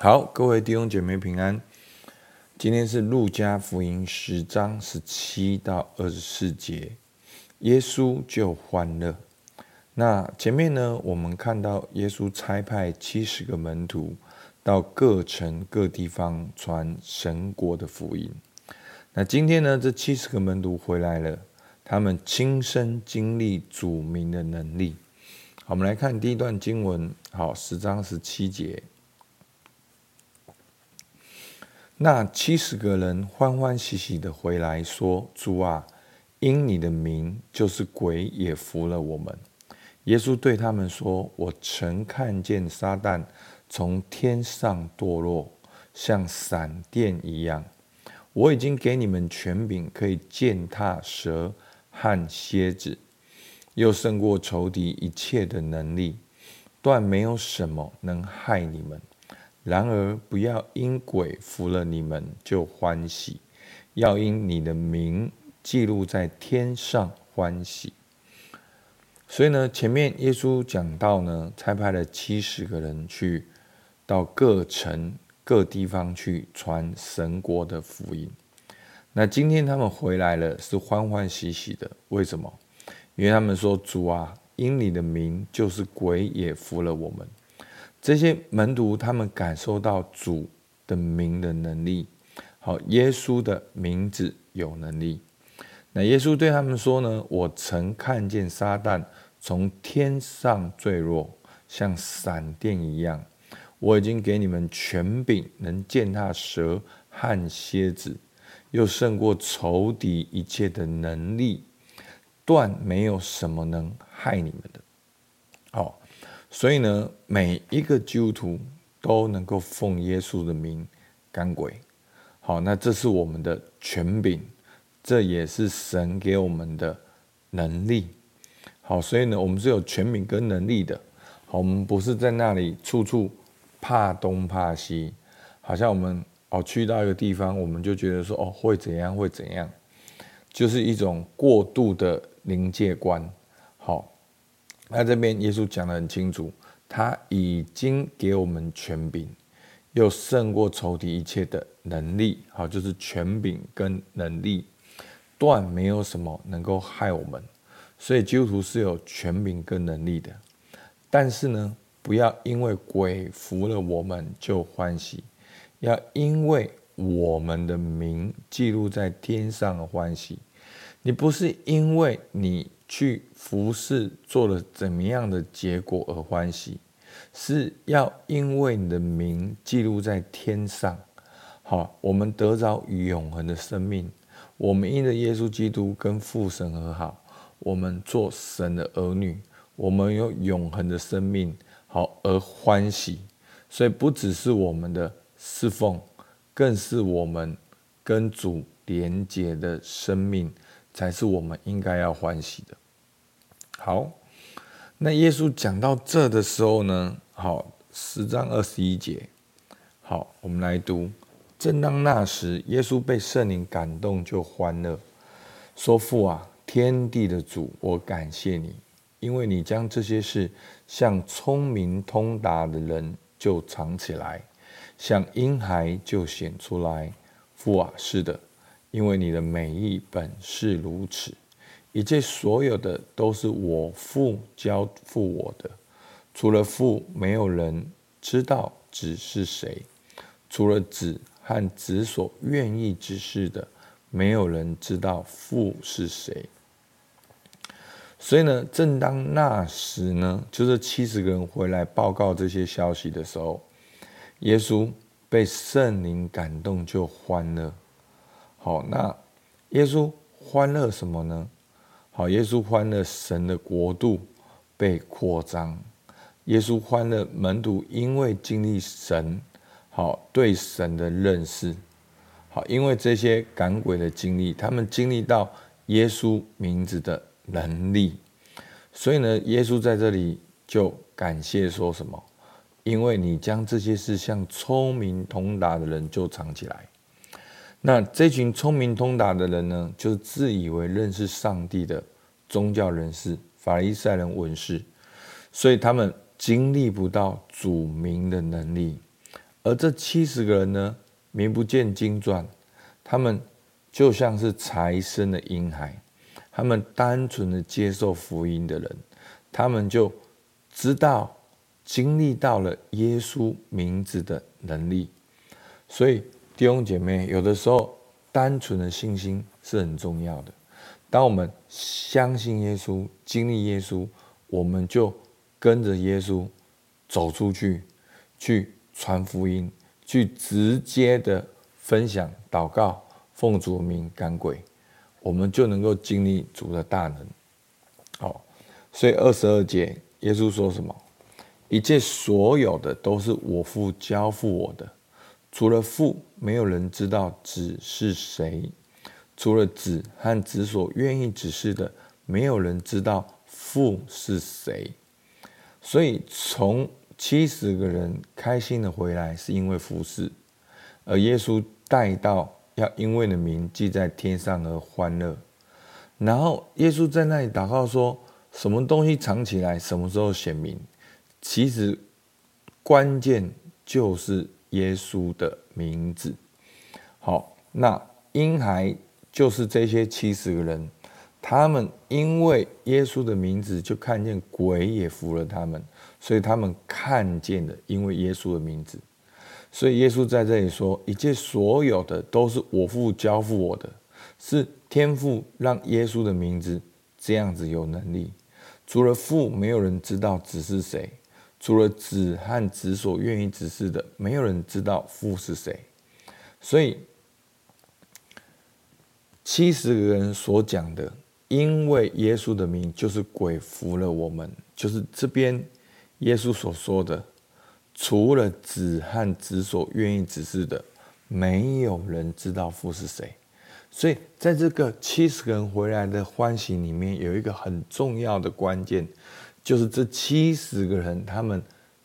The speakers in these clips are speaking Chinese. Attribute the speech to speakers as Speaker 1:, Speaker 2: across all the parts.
Speaker 1: 好，各位弟兄姐妹平安。今天是路加福音十章十七到二十四节，耶稣就欢乐。那前面呢，我们看到耶稣差派七十个门徒到各城各地方传神国的福音。那今天呢，这七十个门徒回来了，他们亲身经历主名的能力。好，我们来看第一段经文，好，十章十七节。那七十个人欢欢喜喜的回来，说：“主啊，因你的名，就是鬼也服了我们。”耶稣对他们说：“我曾看见撒旦从天上堕落，像闪电一样。我已经给你们权柄，可以践踏蛇和蝎子，又胜过仇敌一切的能力，断没有什么能害你们。”然而，不要因鬼服了你们就欢喜，要因你的名记录在天上欢喜。所以呢，前面耶稣讲到呢，差派了七十个人去到各城各地方去传神国的福音。那今天他们回来了，是欢欢喜喜的。为什么？因为他们说：“主啊，因你的名，就是鬼也服了我们。”这些门徒他们感受到主的名的能力，好，耶稣的名字有能力。那耶稣对他们说呢：“我曾看见撒旦从天上坠落，像闪电一样。我已经给你们权柄，能践踏蛇和蝎子，又胜过仇敌一切的能力，断没有什么能害你们的。”所以呢，每一个基督徒都能够奉耶稣的名赶鬼。好，那这是我们的权柄，这也是神给我们的能力。好，所以呢，我们是有权柄跟能力的。好，我们不是在那里处处怕东怕西，好像我们哦去到一个地方，我们就觉得说哦会怎样会怎样，就是一种过度的临界观。那这边耶稣讲得很清楚，他已经给我们权柄，又胜过仇敌一切的能力。好，就是权柄跟能力，断没有什么能够害我们。所以基督徒是有权柄跟能力的。但是呢，不要因为鬼服了我们就欢喜，要因为我们的名记录在天上欢喜。你不是因为你。去服侍做了怎么样的结果而欢喜，是要因为你的名记录在天上。好，我们得着永恒的生命，我们因着耶稣基督跟父神和好，我们做神的儿女，我们有永恒的生命，好而欢喜。所以不只是我们的侍奉，更是我们跟主连结的生命。才是我们应该要欢喜的。好，那耶稣讲到这的时候呢，好，十章二十一节，好，我们来读。正当那时，耶稣被圣灵感动，就欢乐，说：“父啊，天地的主，我感谢你，因为你将这些事向聪明通达的人就藏起来，向婴孩就显出来。父啊，是的。”因为你的美意本是如此，一切所有的都是我父交付我的，除了父，没有人知道子是谁；除了子和子所愿意之事的，没有人知道父是谁。所以呢，正当那时呢，就是七十个人回来报告这些消息的时候，耶稣被圣灵感动，就欢乐。好，那耶稣欢乐什么呢？好，耶稣欢乐神的国度被扩张，耶稣欢乐门徒因为经历神，好对神的认识，好，因为这些赶鬼的经历，他们经历到耶稣名字的能力，所以呢，耶稣在这里就感谢说什么？因为你将这些事向聪明通达的人就藏起来。那这群聪明通达的人呢，就自以为认识上帝的宗教人士、法利赛人、文士，所以他们经历不到主名的能力，而这七十个人呢，名不见经传，他们就像是财生的婴孩，他们单纯的接受福音的人，他们就知道经历到了耶稣名字的能力。所以弟兄姐妹，有的时候单纯的信心是很重要的。当我们相信耶稣、经历耶稣，我们就跟着耶稣走出去，去传福音，去直接的分享、祷告、奉主名赶鬼，我们就能够经历主的大能。好，所以二十二节，耶稣说什么？一切所有的都是我父交付我的，除了父，没有人知道子是谁。除了子和子所愿意指示的，没有人知道父是谁。所以从七十个人开心的回来，是因为服侍，而耶稣带到要因为的名记在天上而欢乐。然后耶稣在那里祷告说：“什么东西藏起来，什么时候显明？”其实关键就是耶稣的名字。好，那婴孩。就是这些七十个人，他们因为耶稣的名字，就看见鬼也服了他们，所以他们看见了，因为耶稣的名字，所以耶稣在这里说：一切所有的都是我父交付我的，是天父让耶稣的名字这样子有能力。除了父，没有人知道子是谁；除了子和子所愿意指示的，没有人知道父是谁。所以。七十个人所讲的，因为耶稣的名，就是鬼服了我们，就是这边耶稣所说的，除了子和子所愿意指示的，没有人知道父是谁。所以在这个七十个人回来的欢喜里面，有一个很重要的关键，就是这七十个人他们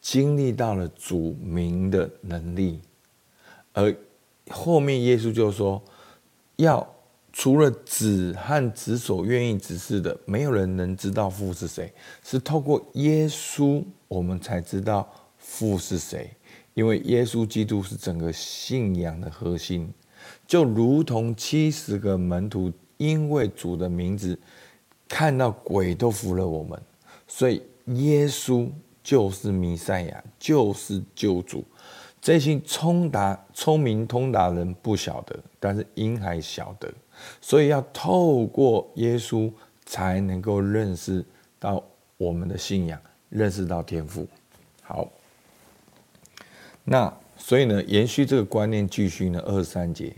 Speaker 1: 经历到了主名的能力，而后面耶稣就说要。除了子和子所愿意指示的，没有人能知道父是谁。是透过耶稣，我们才知道父是谁。因为耶稣基督是整个信仰的核心，就如同七十个门徒，因为主的名字，看到鬼都服了我们。所以耶稣就是弥赛亚，就是救主。这些聪达、聪明通达人不晓得，但是婴孩晓得。所以要透过耶稣，才能够认识到我们的信仰，认识到天赋。好，那所以呢，延续这个观念，继续呢，二十三节，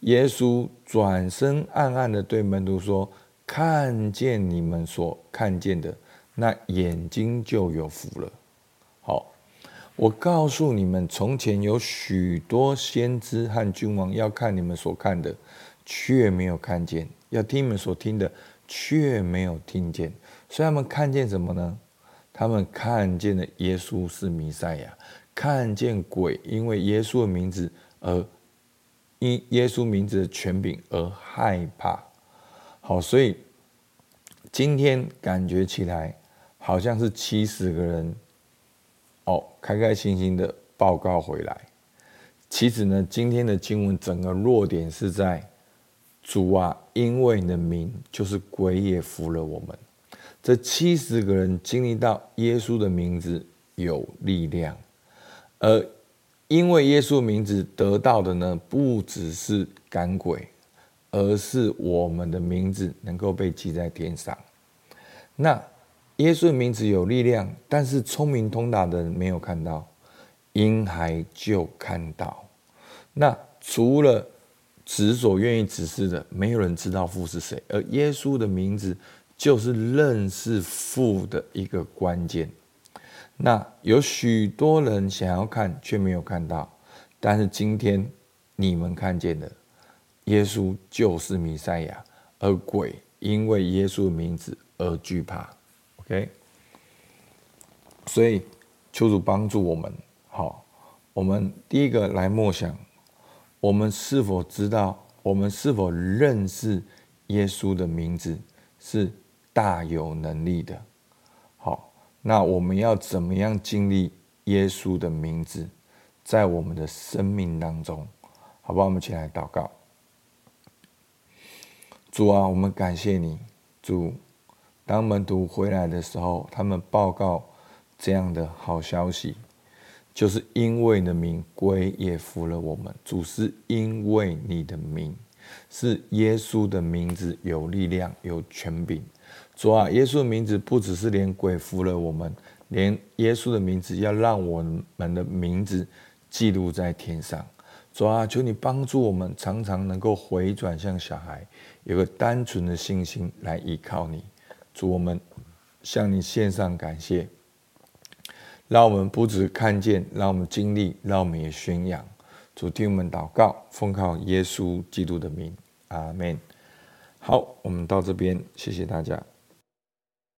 Speaker 1: 耶稣转身暗暗的对门徒说：“看见你们所看见的，那眼睛就有福了。”好，我告诉你们，从前有许多先知和君王要看你们所看的。却没有看见，要听你们所听的，却没有听见。所以他们看见什么呢？他们看见了耶稣是弥赛亚，看见鬼，因为耶稣的名字而因耶稣名字的权柄而害怕。好，所以今天感觉起来好像是七十个人哦，开开心心的报告回来。其实呢，今天的经文整个弱点是在。主啊，因为你的名，就是鬼也服了我们。这七十个人经历到耶稣的名字有力量，而因为耶稣名字得到的呢，不只是赶鬼，而是我们的名字能够被记在天上。那耶稣的名字有力量，但是聪明通达的人没有看到，婴孩就看到。那除了子所愿意指示的，没有人知道父是谁，而耶稣的名字就是认识父的一个关键。那有许多人想要看，却没有看到，但是今天你们看见的，耶稣就是弥赛亚，而鬼因为耶稣的名字而惧怕。OK，所以求主帮助我们。好，我们第一个来默想。我们是否知道？我们是否认识耶稣的名字是大有能力的？好，那我们要怎么样经历耶稣的名字？在我们的生命当中，好不好？我们一起来祷告。主啊，我们感谢你，主。当门徒回来的时候，他们报告这样的好消息，就是因为你的名，鬼也服了我们。主，是因为你的名，是耶稣的名字有力量、有权柄。主啊，耶稣的名字不只是连鬼服了我们，连耶稣的名字要让我们的名字记录在天上。主啊，求你帮助我们，常常能够回转向小孩，有个单纯的信心来依靠你。主，我们向你献上感谢，让我们不止看见，让我们经历，让我们也宣扬。主，听我们祷告，奉靠耶稣基督的名，阿门。好，我们到这边，谢谢大家。